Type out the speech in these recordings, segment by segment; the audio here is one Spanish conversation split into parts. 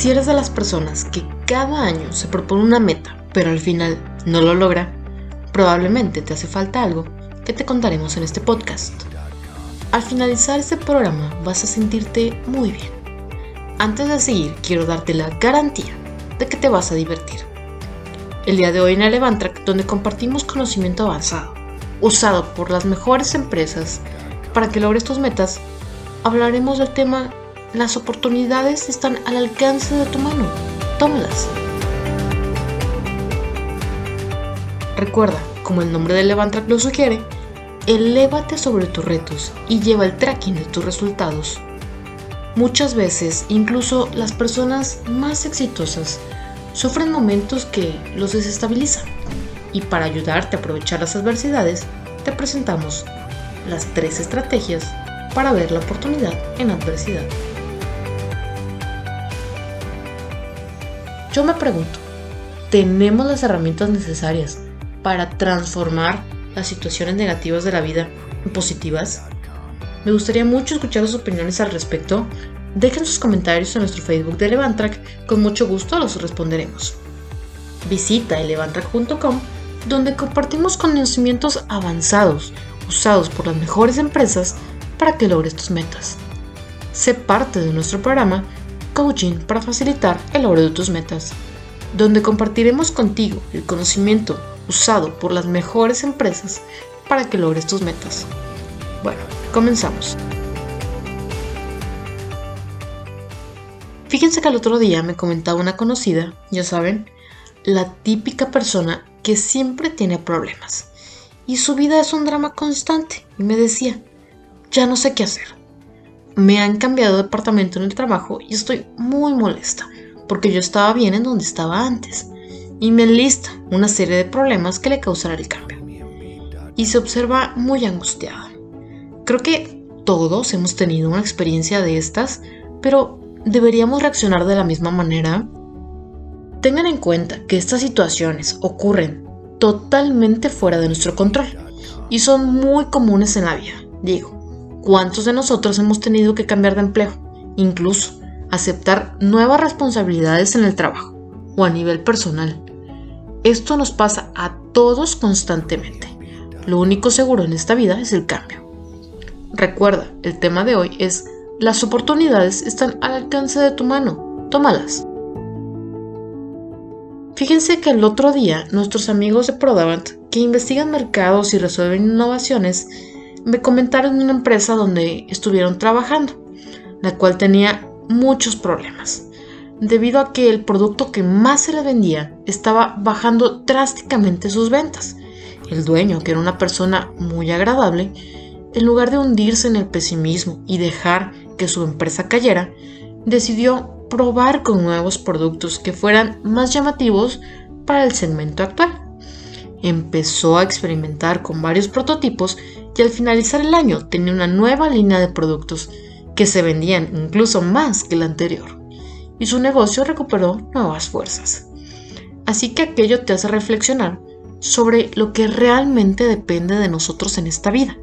Si eres de las personas que cada año se propone una meta, pero al final no lo logra, probablemente te hace falta algo que te contaremos en este podcast. Al finalizar este programa vas a sentirte muy bien. Antes de seguir, quiero darte la garantía de que te vas a divertir. El día de hoy en Elevantrack, donde compartimos conocimiento avanzado, usado por las mejores empresas para que logres tus metas, hablaremos del tema Las oportunidades están al alcance de tu mano. Tómalas. Recuerda, como el nombre de Elevantrack lo sugiere, elévate sobre tus retos y lleva el tracking de tus resultados. Muchas veces, incluso las personas más exitosas sufren momentos que los desestabilizan. Y para ayudarte a aprovechar las adversidades, te presentamos las tres estrategias para ver la oportunidad en adversidad. Yo me pregunto, ¿tenemos las herramientas necesarias para transformar las situaciones negativas de la vida en positivas? Me gustaría mucho escuchar sus opiniones al respecto. Dejen sus comentarios en nuestro Facebook de Elevantrack, con mucho gusto los responderemos. Visita elevantrack.com donde compartimos conocimientos avanzados usados por las mejores empresas para que logres tus metas. Sé parte de nuestro programa Coaching para facilitar el logro de tus metas, donde compartiremos contigo el conocimiento usado por las mejores empresas para que logres tus metas. Bueno, comenzamos. Fíjense que el otro día me comentaba una conocida, ya saben, la típica persona que siempre tiene problemas y su vida es un drama constante y me decía, ya no sé qué hacer. Me han cambiado de departamento en el trabajo y estoy muy molesta porque yo estaba bien en donde estaba antes y me lista una serie de problemas que le causará el cambio. Y se observa muy angustiada. Creo que todos hemos tenido una experiencia de estas, pero ¿deberíamos reaccionar de la misma manera? Tengan en cuenta que estas situaciones ocurren totalmente fuera de nuestro control y son muy comunes en la vida. Digo, ¿cuántos de nosotros hemos tenido que cambiar de empleo? Incluso aceptar nuevas responsabilidades en el trabajo o a nivel personal. Esto nos pasa a todos constantemente. Lo único seguro en esta vida es el cambio. Recuerda, el tema de hoy es las oportunidades están al alcance de tu mano. Tómalas. Fíjense que el otro día nuestros amigos de Prodavant, que investigan mercados y resuelven innovaciones, me comentaron una empresa donde estuvieron trabajando, la cual tenía muchos problemas debido a que el producto que más se le vendía estaba bajando drásticamente sus ventas. El dueño, que era una persona muy agradable, en lugar de hundirse en el pesimismo y dejar que su empresa cayera, decidió probar con nuevos productos que fueran más llamativos para el segmento actual. Empezó a experimentar con varios prototipos y al finalizar el año tenía una nueva línea de productos que se vendían incluso más que la anterior y su negocio recuperó nuevas fuerzas. Así que aquello te hace reflexionar sobre lo que realmente depende de nosotros en esta vida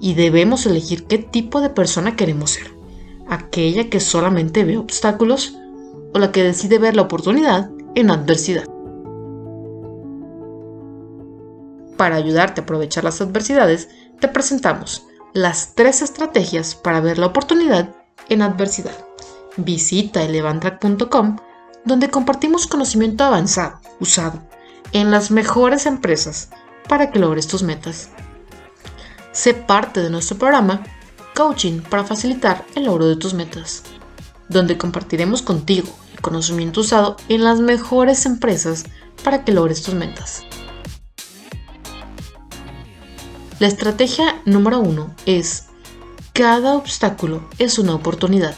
y debemos elegir qué tipo de persona queremos ser. Aquella que solamente ve obstáculos o la que decide ver la oportunidad en adversidad. Para ayudarte a aprovechar las adversidades, te presentamos las tres estrategias para ver la oportunidad en adversidad visita elevantrack.com donde compartimos conocimiento avanzado, usado, en las mejores empresas para que logres tus metas. Sé parte de nuestro programa Coaching para facilitar el logro de tus metas, donde compartiremos contigo el conocimiento usado en las mejores empresas para que logres tus metas. La estrategia número uno es, cada obstáculo es una oportunidad.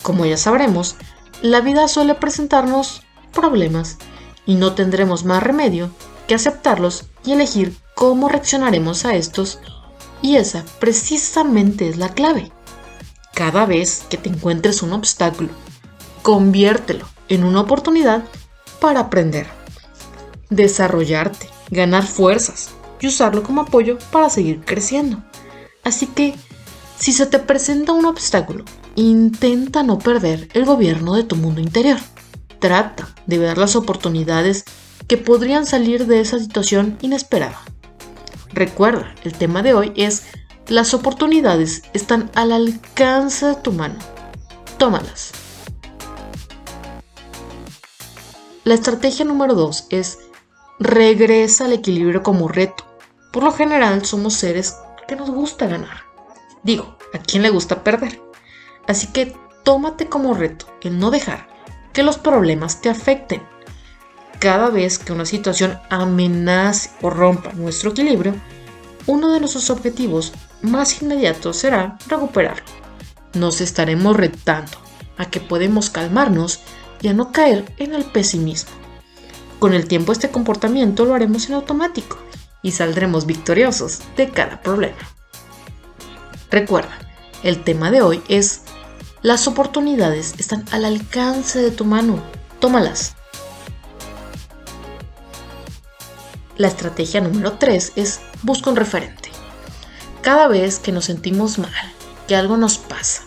Como ya sabremos, la vida suele presentarnos problemas y no tendremos más remedio que aceptarlos y elegir cómo reaccionaremos a estos y esa precisamente es la clave. Cada vez que te encuentres un obstáculo, conviértelo en una oportunidad para aprender, desarrollarte, ganar fuerzas y usarlo como apoyo para seguir creciendo. Así que, si se te presenta un obstáculo intenta no perder el gobierno de tu mundo interior. Trata de ver las oportunidades que podrían salir de esa situación inesperada. Recuerda, el tema de hoy es las oportunidades están al alcance de tu mano. Tómalas. La estrategia número 2 es regresa al equilibrio como reto. Por lo general somos seres que nos gusta ganar. Digo, ¿a quién le gusta perder? Así que tómate como reto el no dejar que los problemas te afecten. Cada vez que una situación amenace o rompa nuestro equilibrio, uno de nuestros objetivos más inmediatos será recuperarlo. Nos estaremos retando a que podemos calmarnos y a no caer en el pesimismo. Con el tiempo este comportamiento lo haremos en automático y saldremos victoriosos de cada problema. Recuerda, el tema de hoy es las oportunidades están al alcance de tu mano. Tómalas. La estrategia número 3 es busca un referente. Cada vez que nos sentimos mal, que algo nos pasa,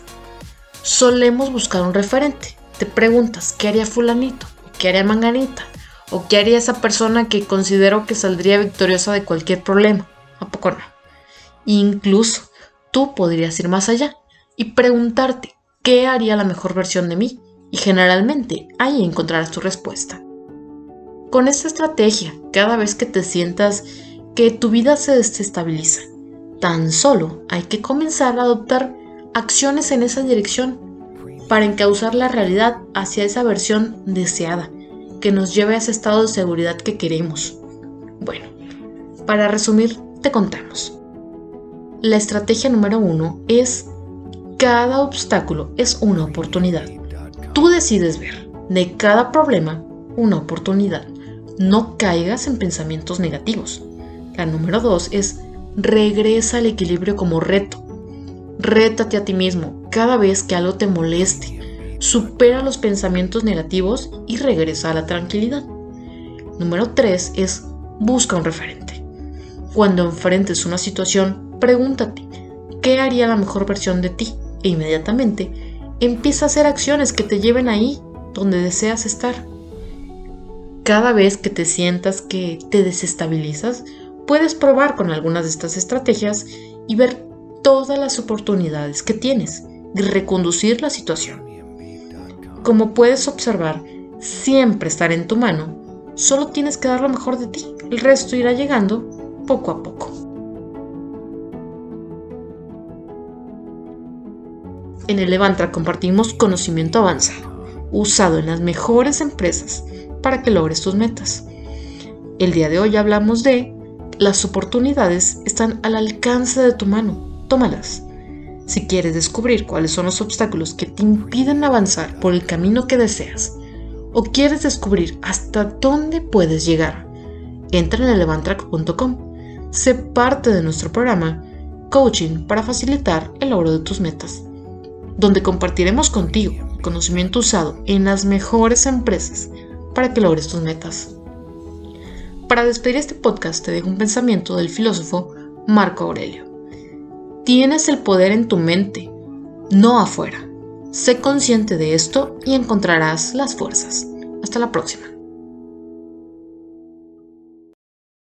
solemos buscar un referente. Te preguntas, ¿qué haría fulanito? ¿Qué haría manganita? ¿O qué haría esa persona que considero que saldría victoriosa de cualquier problema? ¿A poco no? Incluso tú podrías ir más allá y preguntarte qué haría la mejor versión de mí y generalmente ahí encontrarás tu respuesta. Con esta estrategia, cada vez que te sientas que tu vida se desestabiliza, tan solo hay que comenzar a adoptar acciones en esa dirección para encauzar la realidad hacia esa versión deseada que nos lleve a ese estado de seguridad que queremos. Bueno, para resumir, te contamos. La estrategia número uno es cada obstáculo es una oportunidad. Tú decides ver de cada problema una oportunidad. No caigas en pensamientos negativos. La número dos es regresa al equilibrio como reto. Rétate a ti mismo cada vez que algo te moleste. Supera los pensamientos negativos y regresa a la tranquilidad. Número 3 es busca un referente. Cuando enfrentes una situación pregúntate, ¿qué haría la mejor versión de ti? E inmediatamente empieza a hacer acciones que te lleven ahí donde deseas estar. Cada vez que te sientas que te desestabilizas, puedes probar con algunas de estas estrategias y ver todas las oportunidades que tienes de reconducir la situación. Como puedes observar, siempre estar en tu mano, solo tienes que dar lo mejor de ti, el resto irá llegando poco a poco. En el Levantra compartimos conocimiento avanzado, usado en las mejores empresas para que logres tus metas. El día de hoy hablamos de las oportunidades están al alcance de tu mano, tómalas. Si quieres descubrir cuáles son los obstáculos que te impiden avanzar por el camino que deseas, o quieres descubrir hasta dónde puedes llegar, entra en elevantrack.com. Sé parte de nuestro programa Coaching para facilitar el logro de tus metas donde compartiremos contigo conocimiento usado en las mejores empresas para que logres tus metas. Para despedir este podcast te dejo un pensamiento del filósofo Marco Aurelio. Tienes el poder en tu mente, no afuera. Sé consciente de esto y encontrarás las fuerzas. Hasta la próxima.